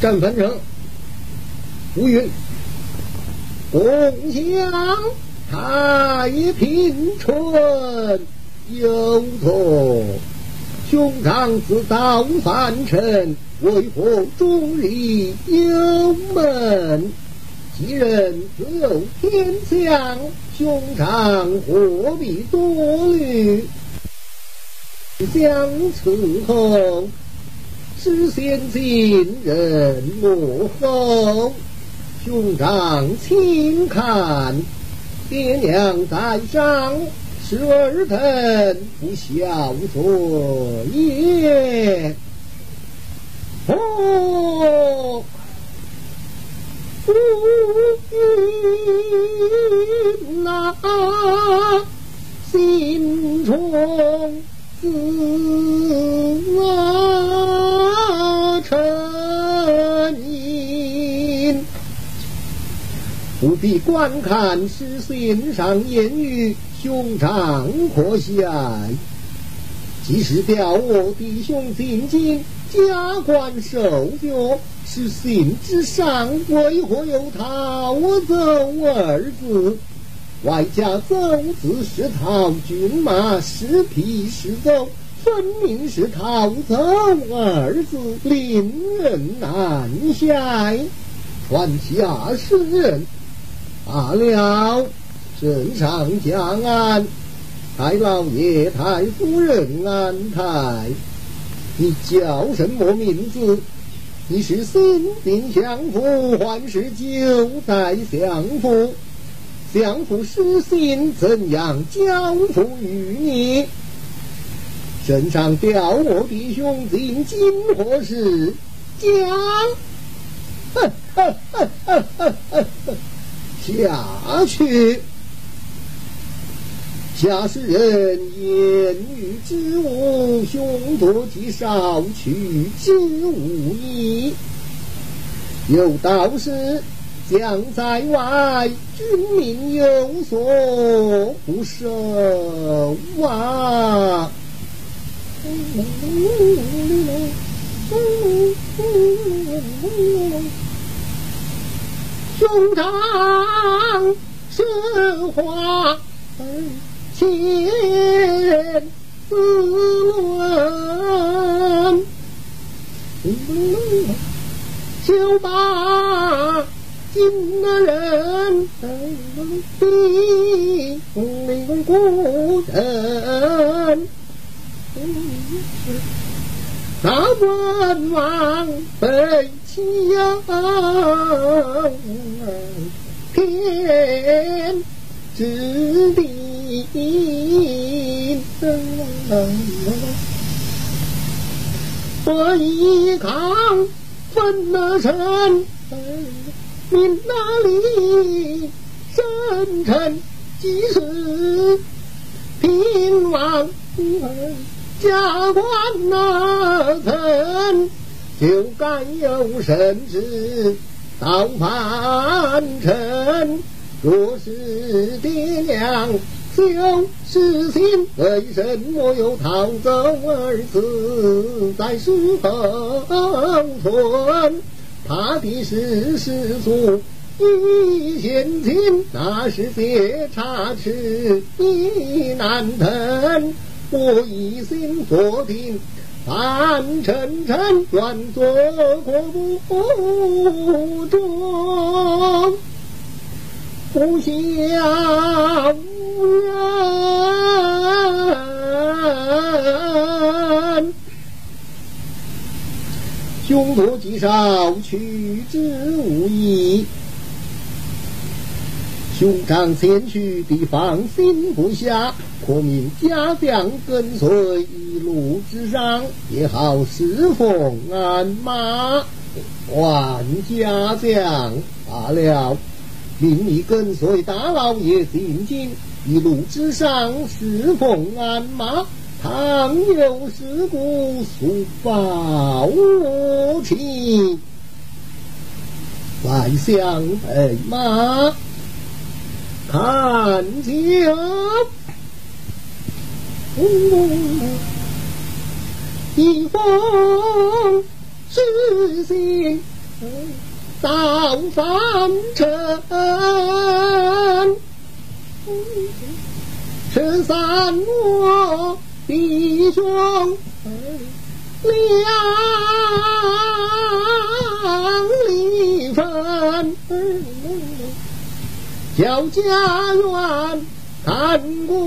战樊城，吴云，共享太平春，有错。兄长自造反臣，为何终日忧闷？既人自有天相，兄长何必多虑？相伺候，是先进人幕后。兄长请看，爹娘在上。是儿臣不孝所也。哦，夫君呐，心中自沉不必观看诗信上言语。兄长可下，即使调我弟兄进京，加官受爵，是信之上，为何有逃走二字？外加走字是逃军马，是皮是走，分明是逃走二字，令人难下。传下世人罢了。圣上将安，太老爷、太夫人安泰。你叫什么名字？你是新兵相府，还是九代相府？相府失信，怎样交付于你？圣上调我弟兄进京何事？将，下去。下士人言语之物，凶多吉少，取之无益。有道是：将在外，君民有所不受啊。兄长，实话。千字论，就把今人比命故人，那文王被欺天之地。我一抗分了身，命哪里生辰即是，平王加官那层，就该有圣旨到凡尘。若是爹娘有失心，为什么又逃走儿子在树后村？怕的是世俗一现亲，那是些差池意难腾。我一心坐定，凡尘尘愿做过不中。不孝人，凶多吉少，取之无益。兄长前去，必放心不下。可命家将跟随一路之上，也好侍奉鞍马。万家将罢了。命你跟随大老爷进京，一路之上侍奉鞍马，倘有事故速报我去，再相备马，看酒，一封诗信到凡尘，十三我弟兄两离分，叫家园看过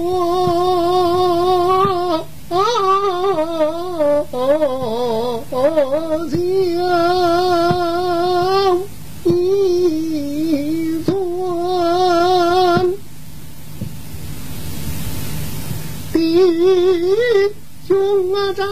江一村，弟兄啊长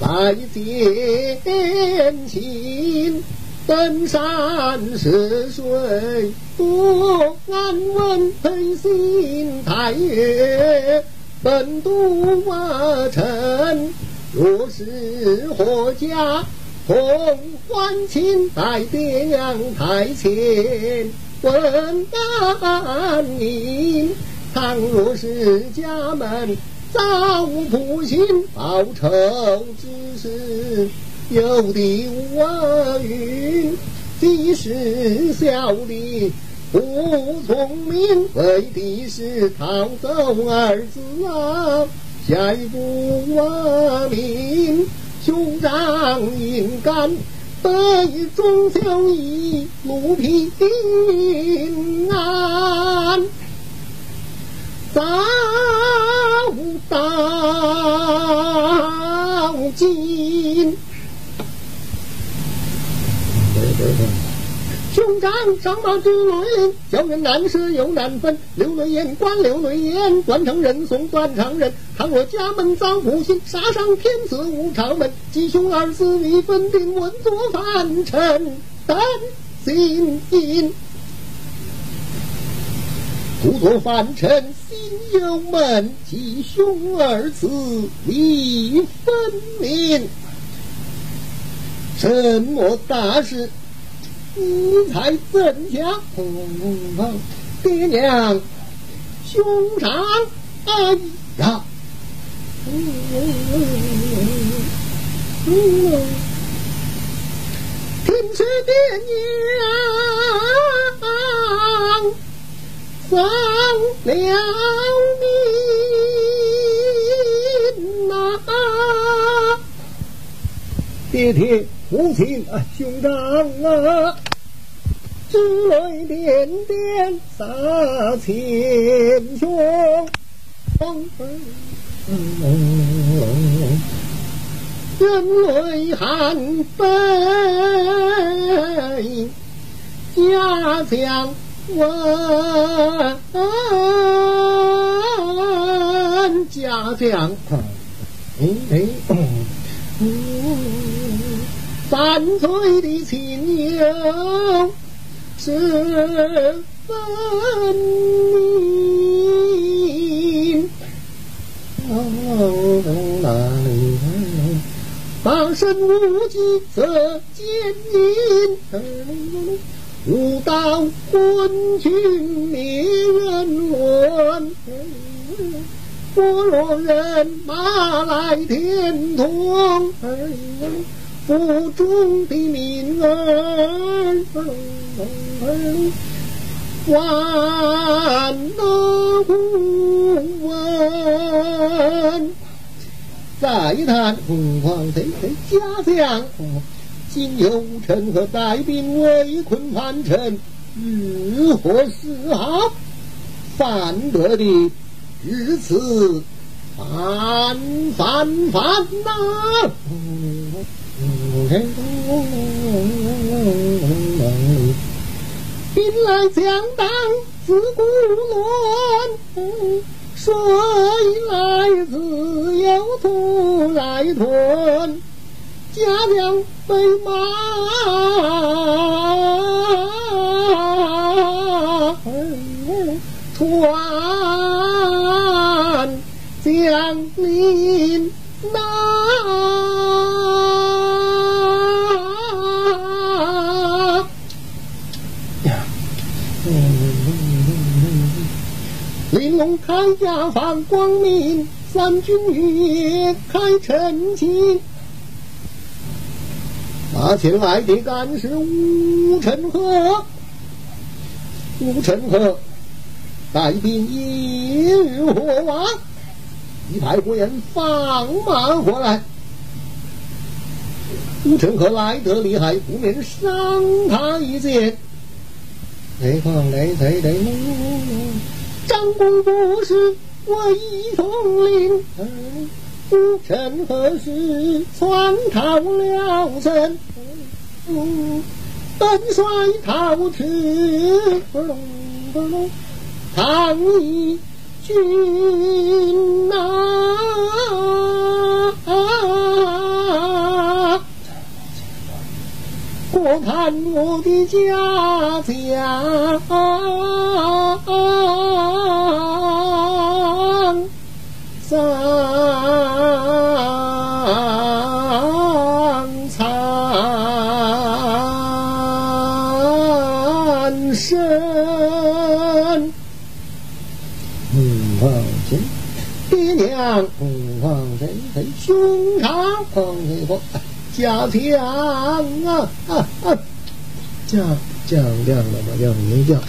在前行，登山涉水多安稳，配心太岳本都瓦城。若是何家同欢亲在爹娘台前问安宁，倘若是家门遭不幸报仇之事，有的无云，即使小弟不聪明，为的是逃走儿子啊。下一步我命，兄长应该得以中秋一路平安，早到今。兄长上马朱伦，教人难舍又难分。刘内言关刘内言，断肠人送断肠人。倘若家门遭不幸，杀上天子无常门。吉凶二字你分定，问作凡尘担心因。故作凡尘心忧闷，吉凶二字你分明。什么大事？你才怎讲？爹娘，兄长，哎呀！听说爹娘丧了命呐！爹爹，母亲啊，兄长啊！之泪点点洒千胸，人泪含悲，家乡问家乡，三岁的亲友。十分明，八神无极色见阴，无道昏君灭人伦，佛罗人马来天堂。腹中的命儿，万不问。再一谈凤凰这这家乡，今有臣和带兵围困樊城，日何是好？犯得的至此反反反呐！兵来将挡自古乱，水来自有土来吞，家将被马传将领那。玲珑开家放光明，三军月开晨晴。啊，他前来的干是吴成和，吴成和带兵一日火王，一派官放马过来。吴成和来得厉害，不免伤他一剑。雷放雷雷雷木，张公不是我一统领。吴成何时窜逃了城？本帅逃去，抗议军呐！我看我的家乡苍生。凤凰城，爹娘，凤凰城，胸膛放一个。加强啊啊啊！降降亮了吗？亮没降。